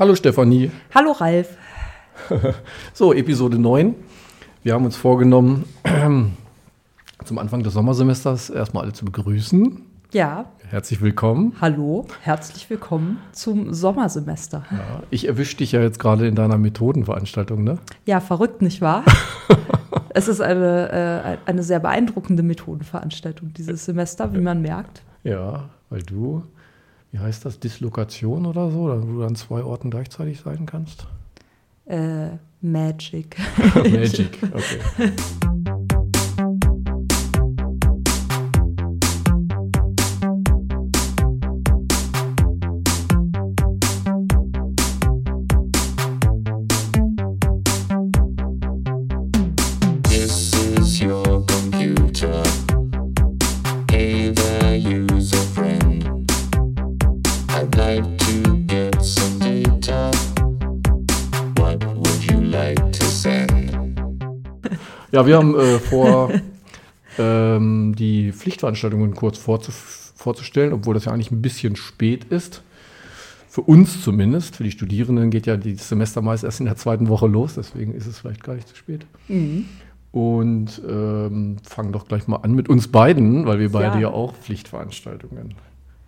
Hallo Stefanie. Hallo Ralf. so, Episode 9. Wir haben uns vorgenommen, zum Anfang des Sommersemesters erstmal alle zu begrüßen. Ja. Herzlich willkommen. Hallo, herzlich willkommen zum Sommersemester. Ja, ich erwische dich ja jetzt gerade in deiner Methodenveranstaltung, ne? Ja, verrückt, nicht wahr? es ist eine, äh, eine sehr beeindruckende Methodenveranstaltung dieses Semester, wie man merkt. Ja, weil du, wie heißt das, Dislokation oder so, wo du an zwei Orten gleichzeitig sein kannst? Äh, Magic. Magic, okay. Ja, wir haben äh, vor, ähm, die Pflichtveranstaltungen kurz vorzu vorzustellen, obwohl das ja eigentlich ein bisschen spät ist. Für uns zumindest, für die Studierenden geht ja das Semester meist erst in der zweiten Woche los, deswegen ist es vielleicht gar nicht zu spät. Und ähm, fangen doch gleich mal an mit uns beiden, weil wir beide ja, Ja. auch Pflichtveranstaltungen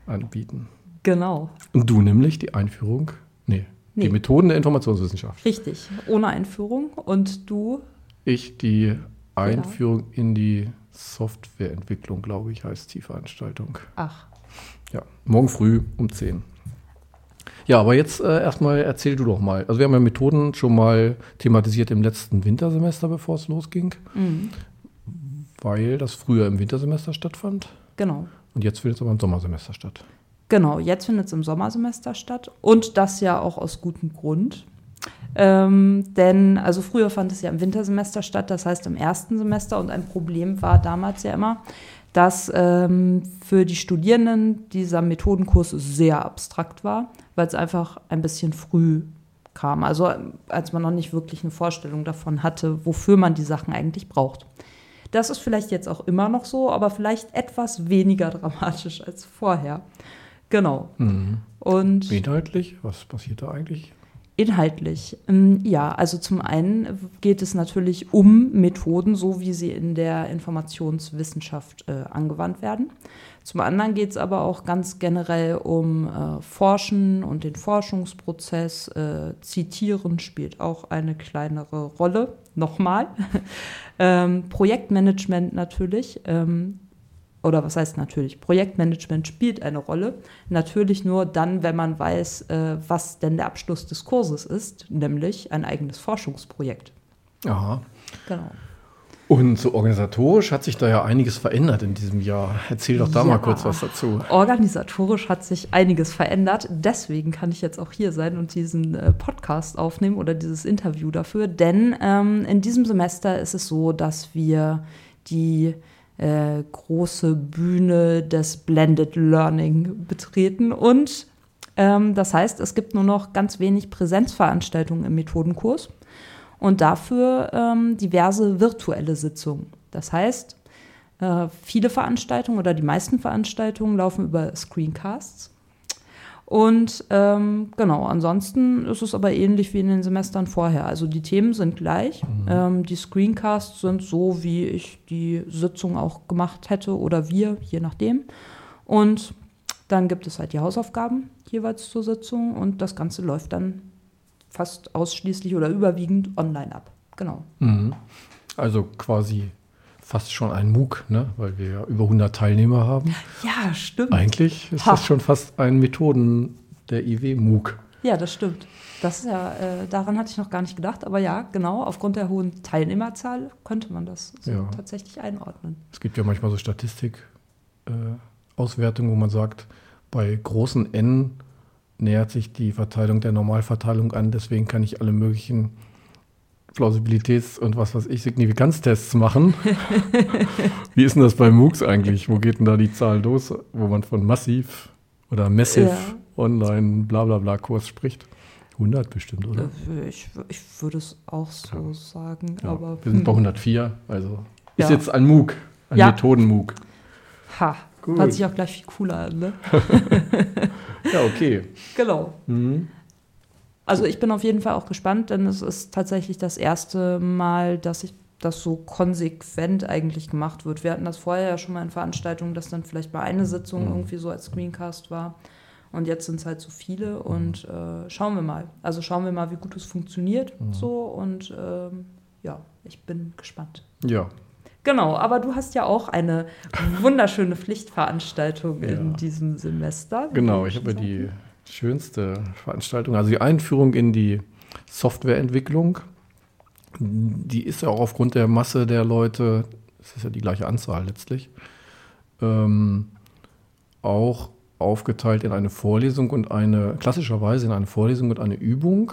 anbieten. Genau, Und du nämlich die Einführung, nee, die Nee. Methoden der Informationswissenschaft. richtig. Ohne Einführung. Und du? Ich die Einführung in die Softwareentwicklung, glaube ich, heißt die Veranstaltung. Ach, Ja, morgen früh um 10. Ja, aber jetzt äh, erstmal erzähl du doch mal. Also wir haben ja Methoden schon mal thematisiert im letzten Wintersemester, bevor es losging, weil das früher im Wintersemester stattfand genau. und jetzt findet es aber im Sommersemester statt. Genau, jetzt findet es im Sommersemester statt und das ja auch aus gutem Grund. Ähm, denn also früher fand es ja im Wintersemester statt, das heißt im ersten Semester und ein Problem war damals ja immer, dass ähm, für die Studierenden dieser Methodenkurs sehr abstrakt war, weil es einfach ein bisschen früh kam. Also ähm, als man noch nicht wirklich eine Vorstellung davon hatte, wofür man die Sachen eigentlich braucht. Das ist vielleicht jetzt auch immer noch so, aber vielleicht etwas weniger dramatisch als vorher. Genau. Und Inhaltlich, was passiert da eigentlich? Inhaltlich, ähm, ja, also zum einen geht es natürlich um Methoden, so wie sie in der Informationswissenschaft äh, angewandt werden. Zum anderen geht es aber auch ganz generell um äh, Forschen und den Forschungsprozess. Äh, Zitieren spielt auch eine kleinere Rolle. Nochmal. ähm, Projektmanagement natürlich. Ähm, oder was heißt natürlich? Projektmanagement spielt eine Rolle. Natürlich nur dann, wenn man weiß, äh, was denn der Abschluss des Kurses ist, nämlich ein eigenes Forschungsprojekt. Aha. Genau. Und so organisatorisch hat sich da ja einiges verändert in diesem Jahr. Erzähl doch da Ja. mal kurz was dazu. Organisatorisch hat sich einiges verändert. Deswegen kann ich jetzt auch hier sein und diesen äh, Podcast aufnehmen oder dieses Interview dafür. Denn ähm, in diesem Semester ist es so, dass wir die äh, große Bühne des Blended Learning betreten. Und ähm, das heißt, es gibt nur noch ganz wenig Präsenzveranstaltungen im Methodenkurs und dafür ähm, diverse virtuelle Sitzungen. Das heißt, äh, viele Veranstaltungen oder die meisten Veranstaltungen laufen über Screencasts. Und ähm, genau, ansonsten ist es aber ähnlich wie in den Semestern vorher. Also die Themen sind gleich. Ähm, die Screencasts sind so, wie ich die Sitzung auch gemacht hätte oder wir, je nachdem. Und dann gibt es halt die Hausaufgaben jeweils zur Sitzung und das Ganze läuft dann fast ausschließlich oder überwiegend online ab. Genau. Mhm. Also quasi fast schon ein MOOC, ne? weil wir ja über 100 Teilnehmer haben. Ja, stimmt. Eigentlich ist Ha. das schon fast ein Methoden der IW MOOC. Ja, das stimmt. Das ist ja, äh, daran hatte ich noch gar nicht gedacht, aber ja, genau, aufgrund der hohen Teilnehmerzahl könnte man das so Ja. tatsächlich einordnen. Es gibt ja manchmal so Statistik-Auswertungen, äh, wo man sagt, bei großen N nähert sich die Verteilung der Normalverteilung an, deswegen kann ich alle möglichen Plausibilitäts- und was weiß ich, Signifikanztests machen. Wie ist denn das bei MOOCs eigentlich? Wo geht denn da die Zahl los, wo man von massiv oder massive Ja. online bla bla bla Kurs spricht? 100 bestimmt, oder? Äh, Ich, ich würde es auch so sagen, Ja, aber wir sind bei hm, 104, also ist Ja. jetzt ein MOOC, ein Ja. Methoden-MOOC. ha, Gut. hört sich auch gleich viel cooler an, ne? Ja, okay. Genau. Mhm. Also ich bin auf jeden Fall auch gespannt, denn es ist tatsächlich das erste Mal, dass ich das so konsequent eigentlich gemacht wird. Wir hatten das vorher ja schon mal in Veranstaltungen, dass dann vielleicht mal eine Sitzung irgendwie so als Screencast war. Und jetzt sind es halt so viele und äh, schauen wir mal. Also schauen wir mal, wie gut es funktioniert so und ähm, ja, ich bin gespannt. Ja, Genau, aber du hast ja auch eine wunderschöne Pflichtveranstaltung in Ja. diesem Semester. Genau, ich habe die schönste Veranstaltung, also die Einführung in die Softwareentwicklung. Die ist ja auch aufgrund der Masse der Leute, es ist ja die gleiche Anzahl letztlich, ähm, auch aufgeteilt in eine Vorlesung und eine, klassischerweise in eine Vorlesung und eine Übung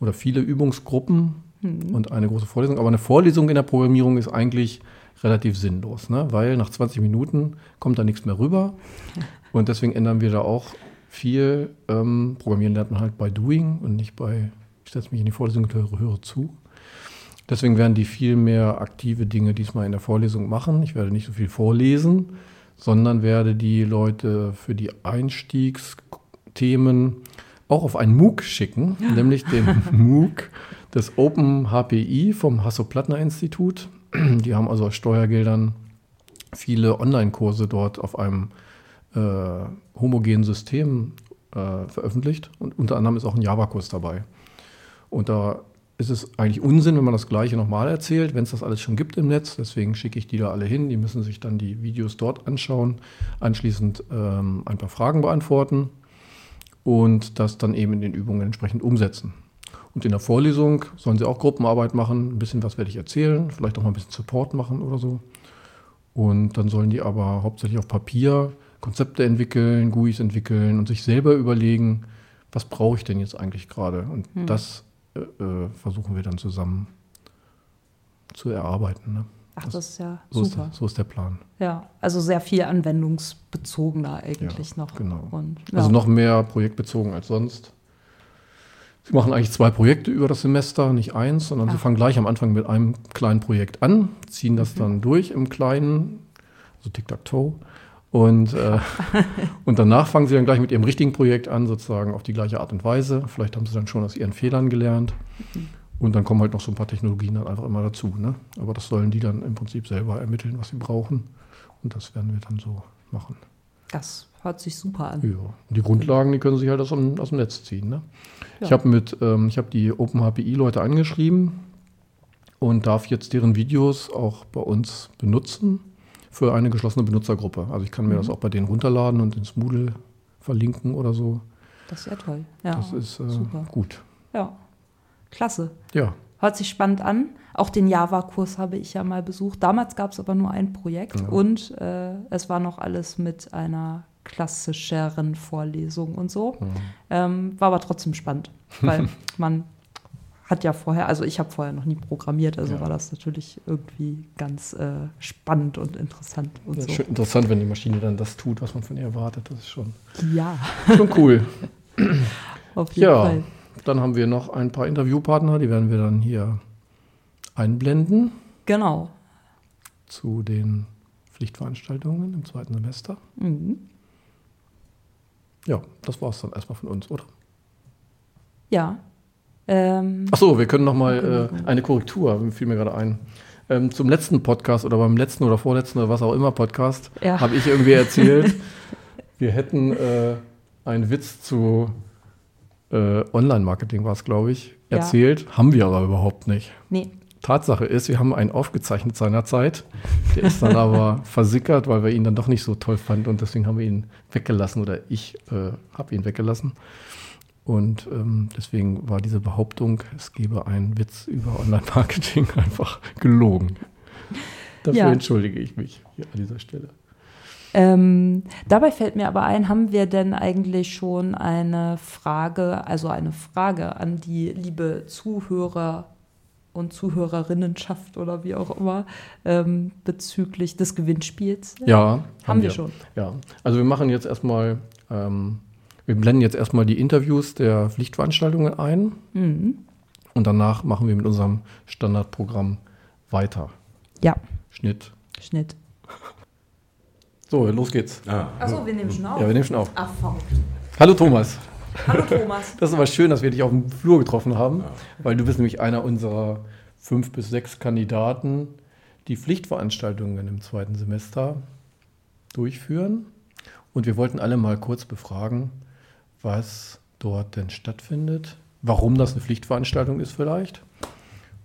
oder viele Übungsgruppen und eine große Vorlesung. Aber eine Vorlesung in der Programmierung ist eigentlich relativ sinnlos, ne? weil nach 20 Minuten kommt da nichts mehr rüber. Und deswegen ändern wir da auch viel. Ähm, Programmieren lernt man halt bei Doing und nicht bei, ich setze mich in die Vorlesung und höre, höre zu. Deswegen werden die viel mehr aktive Dinge diesmal in der Vorlesung machen. Ich werde nicht so viel vorlesen, sondern werde die Leute für die Einstiegsthemen auch auf einen MOOC schicken, nämlich den MOOC des Open HPI vom Hasso-Plattner-Institut. Die haben also aus Steuergeldern viele Online-Kurse dort auf einem äh, homogenen System äh, veröffentlicht und unter anderem ist auch ein Java-Kurs dabei. Und da ist es eigentlich Unsinn, wenn man das Gleiche nochmal erzählt, wenn es das alles schon gibt im Netz. Deswegen schicke ich die da alle hin. Die müssen sich dann die Videos dort anschauen, anschließend ähm, ein paar Fragen beantworten und das dann eben in den Übungen entsprechend umsetzen. Und in der Vorlesung sollen sie auch Gruppenarbeit machen, ein bisschen was werde ich erzählen, vielleicht auch mal ein bisschen Support machen oder so. Und dann sollen die aber hauptsächlich auf Papier Konzepte entwickeln, GUIs entwickeln und sich selber überlegen, was brauche ich denn jetzt eigentlich gerade? Und das äh, äh, versuchen wir dann zusammen zu erarbeiten. Ne? Ach, das ist ja So ist, super. der, so ist der Plan. Ja, also sehr viel anwendungsbezogener eigentlich Ja, noch. genau. Und, ja. Also noch mehr projektbezogen als sonst. Sie machen eigentlich zwei Projekte über das Semester, nicht eins, sondern sie Ach. fangen gleich am Anfang mit einem kleinen Projekt an, ziehen das Mhm. dann durch im Kleinen, also Tic-Tac-Toe. Und, äh, und danach fangen sie dann gleich mit ihrem richtigen Projekt an, sozusagen auf die gleiche Art und Weise. Vielleicht haben sie dann schon aus ihren Fehlern gelernt. Mhm. Und dann kommen halt noch so ein paar Technologien dann einfach immer dazu. Ne? Aber das sollen die dann im Prinzip selber ermitteln, was sie brauchen. Und das werden wir dann so machen. das hört sich super an. Ja, und die Grundlagen, die können sich halt aus dem, aus dem Netz ziehen. Ne? Ich Ja. habe mit, ähm, ich habe die OpenHPI-Leute angeschrieben und darf jetzt deren Videos auch bei uns benutzen für eine geschlossene Benutzergruppe. Also ich kann mir Mhm. das auch bei denen runterladen und ins Moodle verlinken oder so. Das ist ja toll. Ja, das ist äh, super. gut. Ja, klasse. Ja, Hört sich spannend an. Auch den Java-Kurs habe ich ja mal besucht. Damals gab es aber nur ein Projekt Ja. und äh, es war noch alles mit einer klassischeren Vorlesung und so. Ähm, war aber trotzdem spannend, weil man hat ja vorher, also ich habe vorher noch nie programmiert, also Ja. war das natürlich irgendwie ganz äh, spannend und interessant und ja so. schön interessant, wenn die Maschine dann das tut, was man von ihr erwartet. Das ist schon, Ja, schon cool. auf jeden Ja, Fall. dann haben wir noch ein paar Interviewpartner, die werden wir dann hier einblenden Genau. zu den Pflichtveranstaltungen im zweiten Semester. Mhm. Ja, das war es dann erstmal von uns, oder? Ja. Ähm, Ach so, wir können noch mal Genau, äh, eine Korrektur, fiel mir gerade ein. Ähm, zum letzten Podcast oder beim letzten oder vorletzten oder was auch immer Podcast Ja. habe ich irgendwie erzählt, wir hätten äh, einen Witz zu äh, Online-Marketing, war es, glaube ich, Ja. erzählt. Haben wir aber überhaupt nicht. nee, Tatsache ist, wir haben einen aufgezeichnet seinerzeit. Der ist dann aber versickert, weil wir ihn dann doch nicht so toll fanden und deswegen haben wir ihn weggelassen oder ich äh, habe ihn weggelassen. Und ähm, deswegen war diese Behauptung, es gebe einen Witz über Online-Marketing einfach gelogen. Dafür Ja. entschuldige ich mich hier an dieser Stelle. Ähm, dabei fällt mir aber ein, haben wir denn eigentlich schon eine Frage, also eine Frage an die liebe Zuhörer und Zuhörerinnenschaft oder wie auch immer ähm, bezüglich des Gewinnspiels? Ja, haben, wir schon. Ja, also wir machen jetzt erstmal, ähm, wir blenden jetzt erstmal die Interviews der Pflichtveranstaltungen ein Mhm. und danach machen wir mit unserem Standardprogramm weiter. Ja, Schnitt. Schnitt. So, los geht's. Ah, Achso, wir nehmen schon auf. Ja, wir nehmen schon auf. Ach, verrückt. Hallo Thomas. Hallo Thomas. Das ist aber schön, dass wir dich auf dem Flur getroffen haben, weil du bist nämlich einer unserer fünf bis sechs Kandidaten, die Pflichtveranstaltungen im zweiten Semester durchführen. Und wir wollten alle mal kurz befragen, was dort denn stattfindet, warum das eine Pflichtveranstaltung ist vielleicht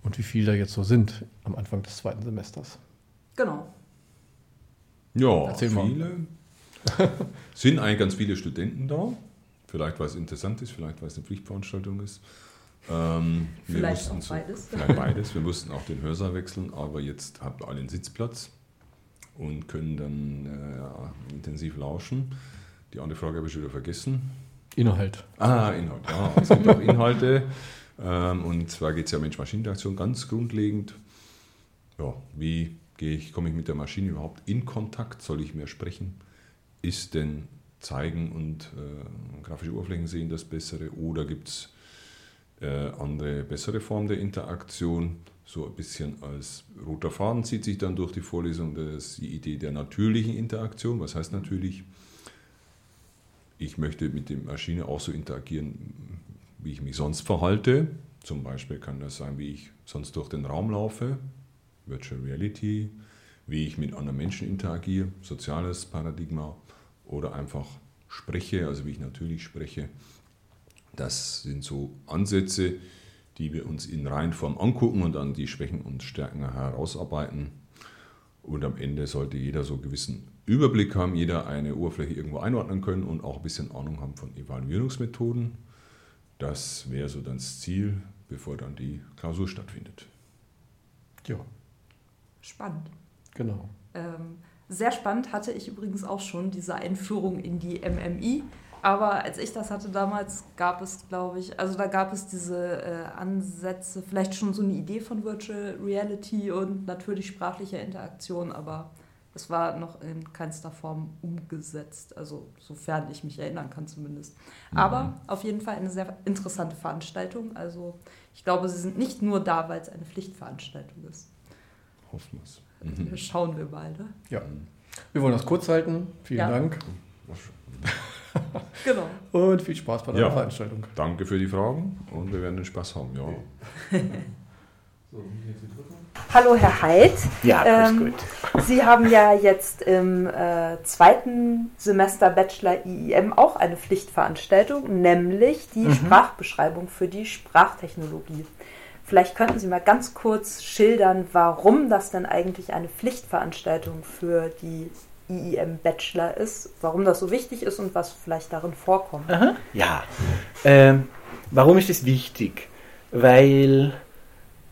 und wie viele da jetzt so sind am Anfang des zweiten Semesters. Genau. Ja, Erzähl viele. sind eigentlich ganz viele Studenten da. Vielleicht, weil es interessant ist, vielleicht, weil es eine Pflichtveranstaltung ist. Ähm, wir Vielleicht mussten auch beides. Vielleicht beides. Wir mussten auch den Hörsaal wechseln, aber jetzt habt ihr alle einen Sitzplatz und können dann äh, intensiv lauschen. Die andere Frage habe ich wieder vergessen. Inhalt. Ah, Inhalt. Ja, es gibt auch Inhalte. Ähm, und zwar geht es ja um Mensch-Maschinen-Interaktion ganz grundlegend. Ja, wie gehe ich, komme ich mit der Maschine überhaupt in Kontakt? Soll ich mehr sprechen? Ist denn Zeigen und äh, grafische Oberflächen sehen das Bessere? Oder gibt es äh, andere, bessere Formen der Interaktion? So ein bisschen als roter Faden zieht sich dann durch die Vorlesung das, die Idee der natürlichen Interaktion. Was heißt natürlich? Ich möchte mit der Maschine auch so interagieren, wie ich mich sonst verhalte. Zum Beispiel kann das sein, wie ich sonst durch den Raum laufe, Virtual Reality, wie ich mit anderen Menschen interagiere, soziales Paradigma oder einfach spreche, also wie ich natürlich spreche. Das sind so Ansätze, die wir uns in Reihenform angucken und dann die Schwächen und Stärken herausarbeiten. Und am Ende sollte jeder so gewissen Überblick haben, jeder eine Oberfläche irgendwo einordnen können und auch ein bisschen Ahnung haben von Evaluierungsmethoden. Das wäre so dann das Ziel, bevor dann die Klausur stattfindet. Ja, Spannend. genau. Ähm, sehr spannend hatte ich übrigens auch schon diese Einführung in die MMI. Aber als ich das hatte damals, gab es, glaube ich, also da gab es diese äh, Ansätze, vielleicht schon so eine Idee von Virtual Reality und natürlich sprachlicher Interaktion, aber es war noch in keinster Form umgesetzt, also sofern ich mich erinnern kann zumindest. Aber auf jeden Fall eine sehr interessante Veranstaltung. Also ich glaube, sie sind nicht nur da, weil es eine Pflichtveranstaltung ist. Hoffen wir es. Mhm. Schauen wir mal. Ne? Ja. Wir wollen das kurz halten. Vielen Ja. Dank Genau. und viel Spaß bei deiner Ja. Veranstaltung. Danke für die Fragen und wir werden den Spaß haben. Ja. Hallo Herr Heid. Ja, Ähm, Gott. Sie haben ja jetzt im äh, zweiten Semester Bachelor IIM auch eine Pflichtveranstaltung, nämlich die Sprachbeschreibung für die Sprachtechnologie. Vielleicht könnten Sie mal ganz kurz schildern, warum das denn eigentlich eine Pflichtveranstaltung für die IIM Bachelor ist, warum das so wichtig ist und was vielleicht darin vorkommt. Aha. Ja. Ähm, warum ist es wichtig? Weil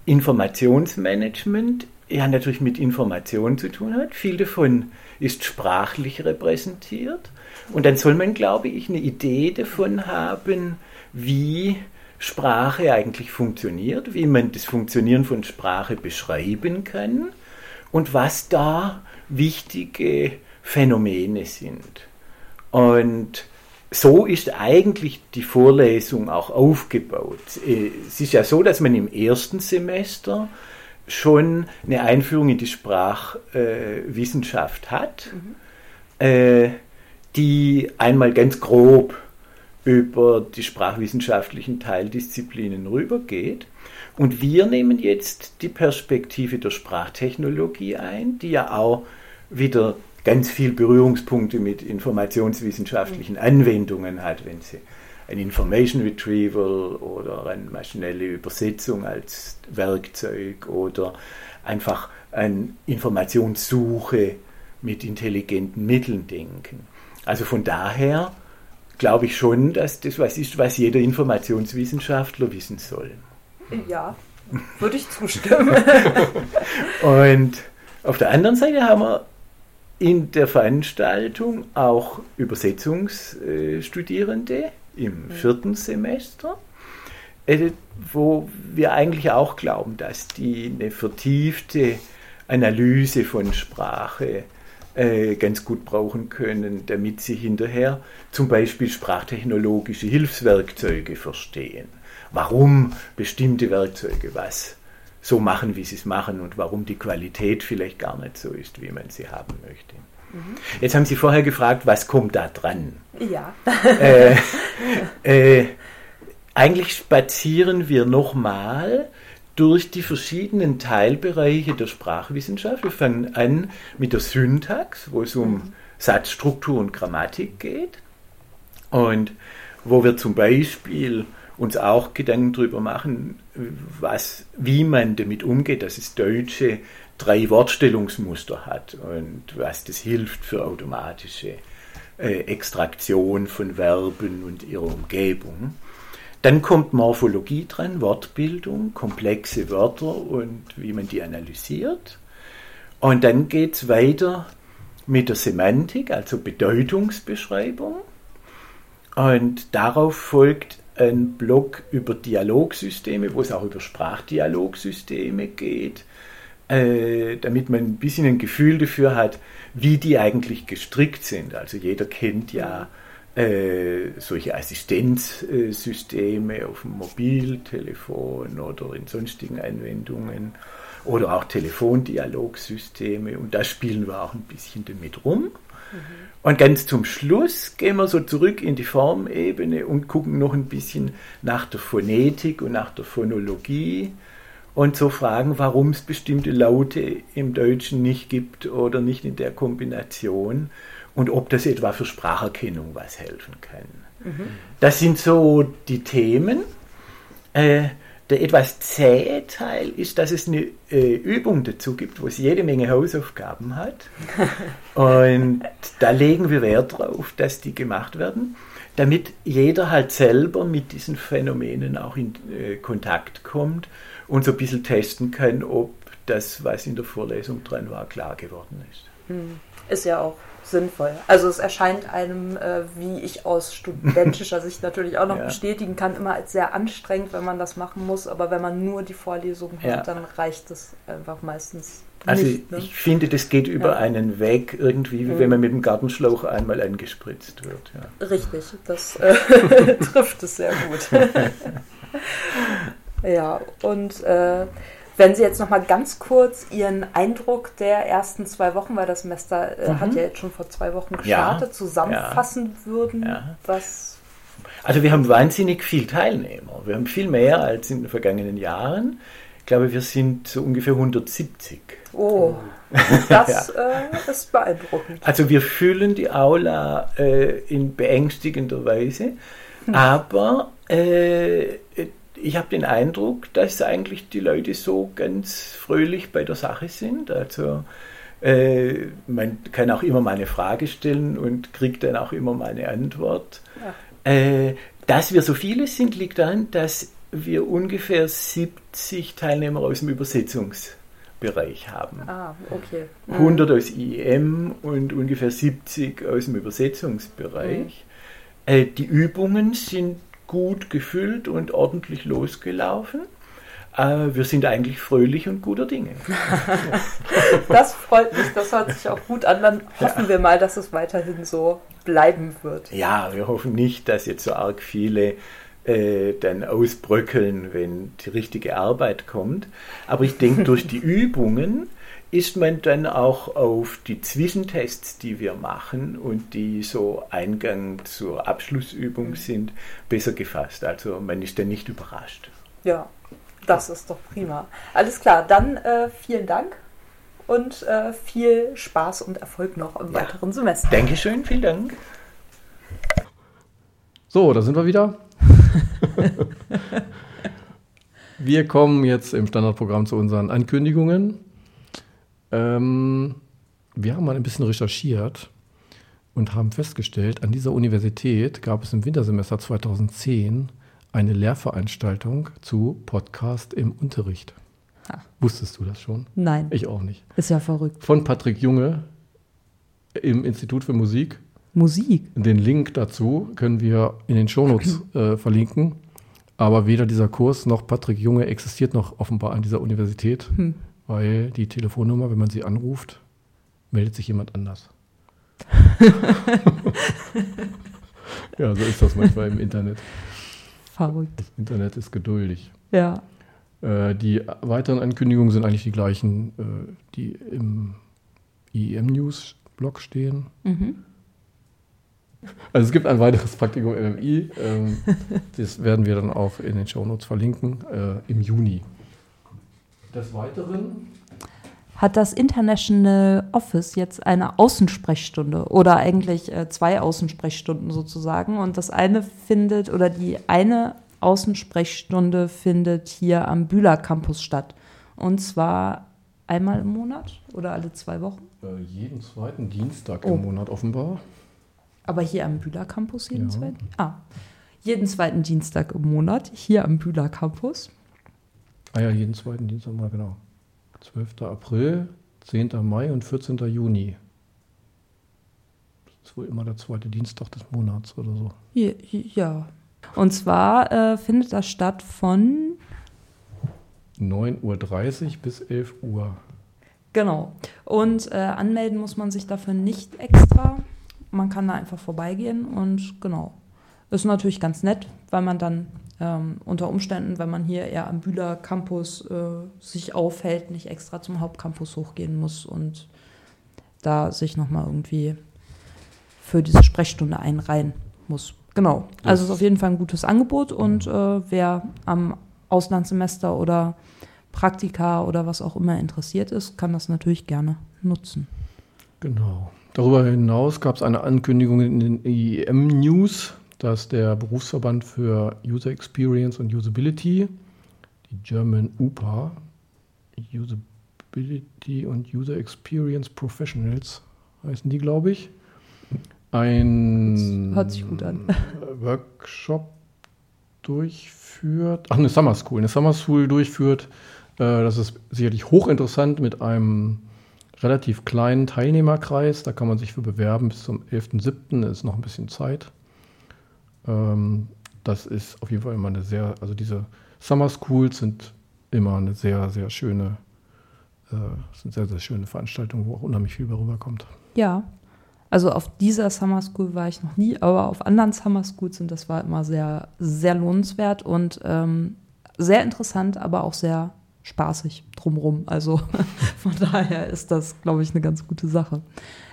Informationsmanagement ja natürlich mit Information zu tun hat. Viel davon ist sprachlich repräsentiert. Und dann soll man, glaube ich, eine Idee davon haben, wie Sprache eigentlich funktioniert, wie man das Funktionieren von Sprache beschreiben kann und was da wichtige Phänomene sind. Und so ist eigentlich die Vorlesung auch aufgebaut. Äh, Es ist ja so, dass man im ersten Semester schon eine Einführung in die Sprachwissenschaft hat, äh, die einmal ganz grob über die sprachwissenschaftlichen Teildisziplinen rübergeht. Und wir nehmen jetzt die Perspektive der Sprachtechnologie ein, die ja auch wieder ganz viel Berührungspunkte mit informationswissenschaftlichen Anwendungen hat, wenn sie ein Information Retrieval oder eine maschinelle Übersetzung als Werkzeug oder einfach eine Informationssuche mit intelligenten Mitteln denken. Also von daher glaube ich schon, dass das was ist, was jeder Informationswissenschaftler wissen soll. Ja, würde ich zustimmen. Und auf der anderen Seite haben wir in der Veranstaltung auch Übersetzungsstudierende im vierten Semester, äh, wo wir eigentlich auch glauben, dass die eine vertiefte Analyse von Sprache äh, ganz gut brauchen können, damit sie hinterher zum Beispiel sprachtechnologische Hilfswerkzeuge verstehen. Warum bestimmte Werkzeuge was so machen, wie sie es machen und warum die Qualität vielleicht gar nicht so ist, wie man sie haben möchte. Jetzt haben Sie vorher gefragt, was kommt da dran? Ja. äh, äh, eigentlich spazieren wir nochmal durch die verschiedenen Teilbereiche der Sprachwissenschaft. Wir fangen an mit der Syntax, wo es um Satzstruktur und Grammatik geht. Und wo wir zum Beispiel uns auch Gedanken darüber machen, was, wie man damit umgeht, dass das Deutsche drei Wortstellungsmuster hat und was das hilft für automatische äh, Extraktion von Verben und ihrer Umgebung. Dann kommt Morphologie dran, Wortbildung, komplexe Wörter und wie man die analysiert. Und dann geht es weiter mit der Semantik, also Bedeutungsbeschreibung. Und darauf folgt ein Block über Dialogsysteme, wo es auch über Sprachdialogsysteme geht, äh, damit man ein bisschen ein Gefühl dafür hat, wie die eigentlich gestrickt sind. Also jeder kennt ja äh, solche Assistenzsysteme auf dem Mobiltelefon oder in sonstigen Anwendungen oder auch Telefondialogsysteme und da spielen wir auch ein bisschen damit rum. Und ganz zum Schluss gehen wir so zurück in die Formebene und gucken noch ein bisschen nach der Phonetik und nach der Phonologie und so fragen, warum es bestimmte Laute im Deutschen nicht gibt oder nicht in der Kombination und ob das etwa für Spracherkennung was helfen kann. Das sind so die Themen. Äh, der etwas zähe Teil ist, dass es eine äh, Übung dazu gibt, wo es jede Menge Hausaufgaben hat. Und da legen wir Wert drauf, dass die gemacht werden, damit jeder halt selber mit diesen Phänomenen auch in äh, Kontakt kommt und so ein bisschen testen kann, ob das, was in der Vorlesung dran war, klar geworden ist. Ist ja auch sinnvoll. Also es erscheint einem, äh, wie ich aus studentischer Sicht natürlich auch noch Ja. bestätigen kann, immer als sehr anstrengend, wenn man das machen muss. Aber wenn man nur die Vorlesung hört, Ja. dann reicht es einfach meistens Also nicht. Ne? ich finde, das geht über Ja. einen Weg irgendwie, wie wenn man mit dem Gartenschlauch einmal angespritzt wird. Richtig, das äh, trifft es sehr gut. ja, und äh, wenn Sie jetzt noch mal ganz kurz Ihren Eindruck der ersten zwei Wochen, weil das Semester äh, hat ja jetzt schon vor zwei Wochen gestartet, zusammenfassen würden, Ja. was Also wir haben wahnsinnig viel Teilnehmer. Wir haben viel mehr als in den vergangenen Jahren. Ich glaube, wir sind so ungefähr 170. Oh, das äh, ist beeindruckend. Also wir füllen die Aula äh, in beängstigender Weise, aber äh, ich habe den Eindruck, dass eigentlich die Leute so ganz fröhlich bei der Sache sind. Also äh, man kann auch immer mal eine Frage stellen und kriegt dann auch immer mal eine Antwort. Äh, dass wir so viele sind, liegt daran, dass wir ungefähr 70 Teilnehmer aus dem Übersetzungsbereich haben. Ah, okay. 100 aus IEM und ungefähr 70 aus dem Übersetzungsbereich. Äh, die Übungen sind gut gefüllt und ordentlich losgelaufen. Äh, wir sind eigentlich fröhlich und guter Dinge. Das freut mich, das hört sich auch gut an. Dann hoffen wir mal, dass es weiterhin so bleiben wird. Ja, wir hoffen nicht, dass jetzt so arg viele äh, dann ausbröckeln, wenn die richtige Arbeit kommt. Aber ich denke, durch die Übungen ist man dann auch auf die Zwischentests, die wir machen und die so Eingang zur Abschlussübung sind, besser gefasst. Also man ist dann nicht überrascht. Ja, das ist doch prima. Alles klar, dann äh, vielen Dank und äh, viel Spaß und Erfolg noch im Ja. weiteren Semester. Dankeschön, vielen Dank. So, da sind wir wieder. wir kommen jetzt im Standardprogramm zu unseren Ankündigungen. Ähm, wir haben mal ein bisschen recherchiert und haben festgestellt, an dieser Universität gab es im Wintersemester 2010 eine Lehrveranstaltung zu Podcast im Unterricht. Ah. Wusstest du das schon? Nein, Ich auch nicht. ist ja verrückt. Von Patrick Junge im Institut für Musik. Musik. Den Link dazu können wir in den Shownotes äh, verlinken. Aber weder dieser Kurs noch Patrick Junge existiert noch offenbar an dieser Universität, Hm. Weil die Telefonnummer, wenn man sie anruft, meldet sich jemand anders. ja, so ist das manchmal im Internet. Verrückt. Das Internet ist geduldig. Ja. Äh, die weiteren Ankündigungen sind eigentlich die gleichen, äh, die im IEM News Blog stehen. Mhm. Also es gibt ein weiteres Praktikum MMI. Ähm, das werden wir dann auch in den Shownotes verlinken äh, im Juni. Des Weiteren Hat das International Office jetzt eine Außensprechstunde oder eigentlich äh, zwei Außensprechstunden sozusagen? Und das eine findet oder die eine Außensprechstunde findet hier am Bühler Campus statt. Und zwar einmal im Monat oder alle zwei Wochen? äh, jeden zweiten Dienstag Oh. im Monat offenbar. Aber hier am Bühler Campus jeden Ja. zweiten? Ah, jeden zweiten Dienstag im Monat hier am Bühler Campus. Ah ja, jeden zweiten Dienstag mal genau. 12. April, 10. Mai und 14. Juni. Das ist wohl immer der zweite Dienstag des Monats oder so. Ja. Und zwar äh, findet das statt von 9.30 Uhr bis 11 Uhr. Genau. Und äh, anmelden muss man sich dafür nicht extra. Man kann da einfach vorbeigehen und genau. Ist natürlich ganz nett, weil man dann ähm, unter Umständen, wenn man hier eher am Bühler Campus äh, sich aufhält, nicht extra zum Hauptcampus hochgehen muss und da sich nochmal irgendwie für diese Sprechstunde einreihen muss. Genau. Also es ist auf jeden Fall ein gutes Angebot und äh, wer am Auslandssemester oder Praktika oder was auch immer interessiert ist, kann das natürlich gerne nutzen. Genau. Darüber hinaus gab es eine Ankündigung in den IEM News, dass der Berufsverband für User Experience und Usability, die German UPA, Usability und User Experience Professionals heißen die, glaube ich, ein. Workshop durchführt, ach eine Summer School, eine Summer School durchführt. Äh, Das ist sicherlich hochinteressant mit einem relativ kleinen Teilnehmerkreis. Da kann man sich für bewerben bis zum 11.07. ist noch ein bisschen Zeit. Ähm, Das ist auf jeden Fall immer eine sehr, also diese Summer Schools sind immer eine sehr, sehr schöne, äh, sind sehr, sehr schöne Veranstaltungen, wo auch unheimlich viel rüberkommt. Ja. Also auf dieser Summer School war ich noch nie, aber auf anderen Summer Schools und das war immer sehr, sehr lohnenswert und ähm, sehr interessant, aber auch sehr spaßig drumrum. Also von daher ist das, glaube ich, eine ganz gute Sache.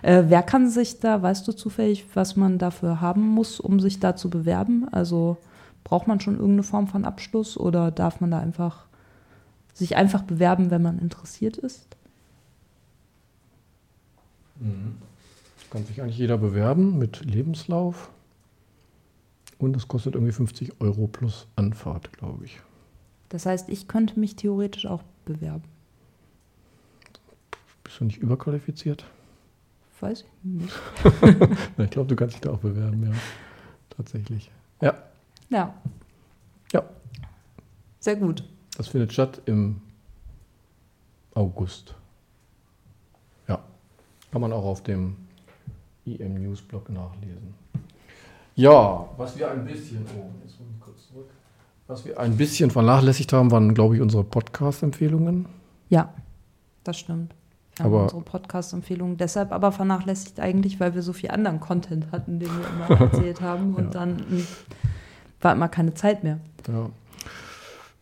Äh, wer kann sich da, weißt du zufällig, was man dafür haben muss, um sich da zu bewerben? Also braucht man schon irgendeine Form von Abschluss oder darf man da einfach sich einfach bewerben, wenn man interessiert ist? Kann sich eigentlich jeder bewerben mit Lebenslauf. Und es kostet irgendwie 50 Euro plus Anfahrt, glaube ich. Das heißt, ich könnte mich theoretisch auch bewerben. Bist du nicht überqualifiziert? Weiß ich nicht. Na, ich glaube, du kannst dich da auch bewerben, ja. Tatsächlich. Ja, Ja, ja. sehr gut. Das findet statt im August. Ja. Kann man auch auf dem IM News Blog nachlesen. Ja, was wir ein bisschen, oh, jetzt muss ich kurz zurück. Was wir ein bisschen vernachlässigt haben, waren, glaube ich, unsere Podcast-Empfehlungen. Ja, das stimmt. Wir haben Aber- unsere Podcast-Empfehlungen deshalb aber vernachlässigt eigentlich, weil wir so viel anderen Content hatten, den wir immer erzählt haben und Ja. dann mh, war immer keine Zeit mehr. Ja.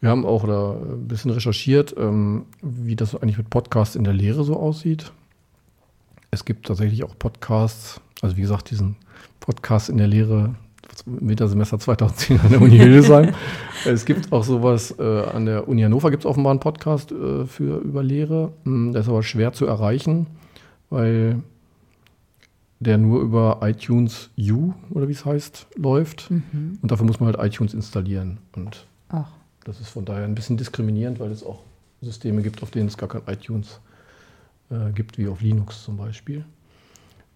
Wir haben auch da ein bisschen recherchiert, ähm, wie das eigentlich mit Podcasts in der Lehre so aussieht. Es gibt tatsächlich auch Podcasts, also wie gesagt, diesen Podcast in der Lehre Wintersemester 2010 an der Uni Hildesheim. es gibt auch sowas äh, an der Uni Hannover, gibt es offenbar einen Podcast äh, für über Lehre. Hm, Der ist aber schwer zu erreichen, weil der nur über iTunes U oder wie es heißt läuft. Und dafür muss man halt iTunes installieren. Und Ach, das ist von daher ein bisschen diskriminierend, weil es auch Systeme gibt, auf denen es gar kein iTunes äh, gibt, wie auf Linux zum Beispiel.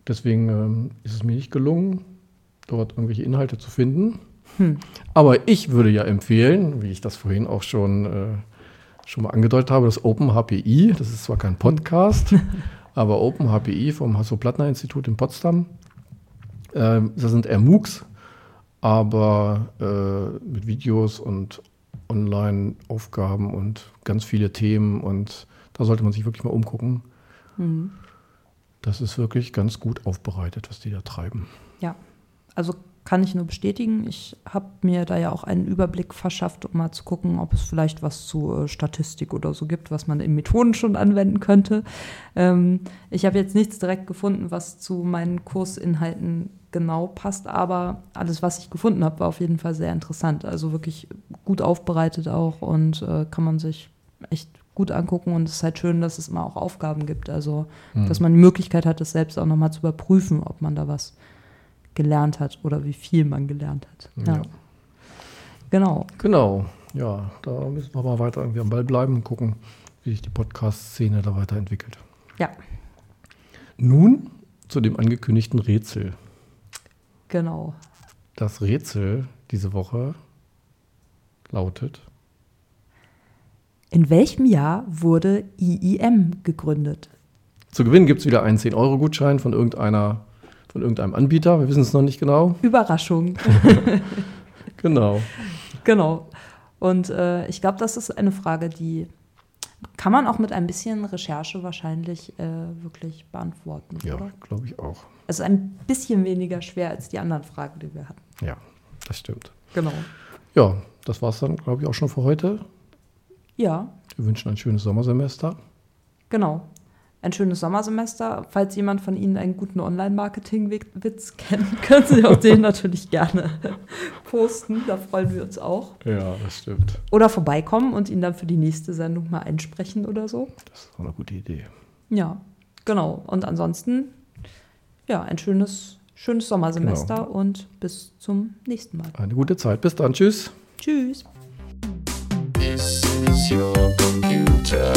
Deswegen ähm, ist es mir nicht gelungen, dort irgendwelche Inhalte zu finden. Aber ich würde ja empfehlen, wie ich das vorhin auch schon, äh, schon mal angedeutet habe, das OpenHPI, das ist zwar kein Podcast, aber OpenHPI vom Hasso-Plattner-Institut in Potsdam, äh, das sind eher MOOCs, aber äh, mit Videos und Online-Aufgaben und ganz viele Themen und da sollte man sich wirklich mal umgucken. Das ist wirklich ganz gut aufbereitet, was die da treiben. ja. Also kann ich nur bestätigen. Ich habe mir da ja auch einen Überblick verschafft, um mal zu gucken, ob es vielleicht was zu äh, Statistik oder so gibt, was man in Methoden schon anwenden könnte. Ähm, ich habe jetzt nichts direkt gefunden, was zu meinen Kursinhalten genau passt, aber alles, was ich gefunden habe, war auf jeden Fall sehr interessant. Also wirklich gut aufbereitet auch und äh, kann man sich echt gut angucken und es ist halt schön, dass es immer auch Aufgaben gibt. Also, dass man die Möglichkeit hat, das selbst auch nochmal zu überprüfen, ob man da was gelernt hat oder wie viel man gelernt hat. Ja. Ja. Genau. Genau, ja, da müssen wir mal weiter irgendwie am Ball bleiben und gucken, wie sich die Podcast-Szene da weiterentwickelt. Ja, Nun zu dem angekündigten Rätsel. genau. Das Rätsel diese Woche lautet In welchem Jahr wurde IIM gegründet? Zu gewinnen gibt es wieder einen 10-Euro-Gutschein von irgendeiner, von irgendeinem Anbieter. Wir wissen es noch nicht genau. Überraschung. Genau. genau. Und äh, ich glaube, das ist eine Frage, die kann man auch mit ein bisschen Recherche wahrscheinlich äh, wirklich beantworten, Ja, glaube ich auch. Es ist ein bisschen weniger schwer als die anderen Fragen, die wir hatten. Ja, das stimmt. Genau. Ja, das war es dann, glaube ich, auch schon für heute. Ja, Wir wünschen ein schönes Sommersemester. genau. Ein schönes Sommersemester. Falls jemand von Ihnen einen guten Online-Marketing-Witz kennt, können Sie auch den natürlich gerne posten. Da freuen wir uns auch. Ja, das stimmt. Oder vorbeikommen und ihn dann für die nächste Sendung mal einsprechen oder so. Das ist auch eine gute Idee. Ja, genau. Und ansonsten, ja, ein schönes, schönes Sommersemester und bis zum nächsten Mal. Eine gute Zeit. Bis dann. Tschüss. Tschüss. This is your computer.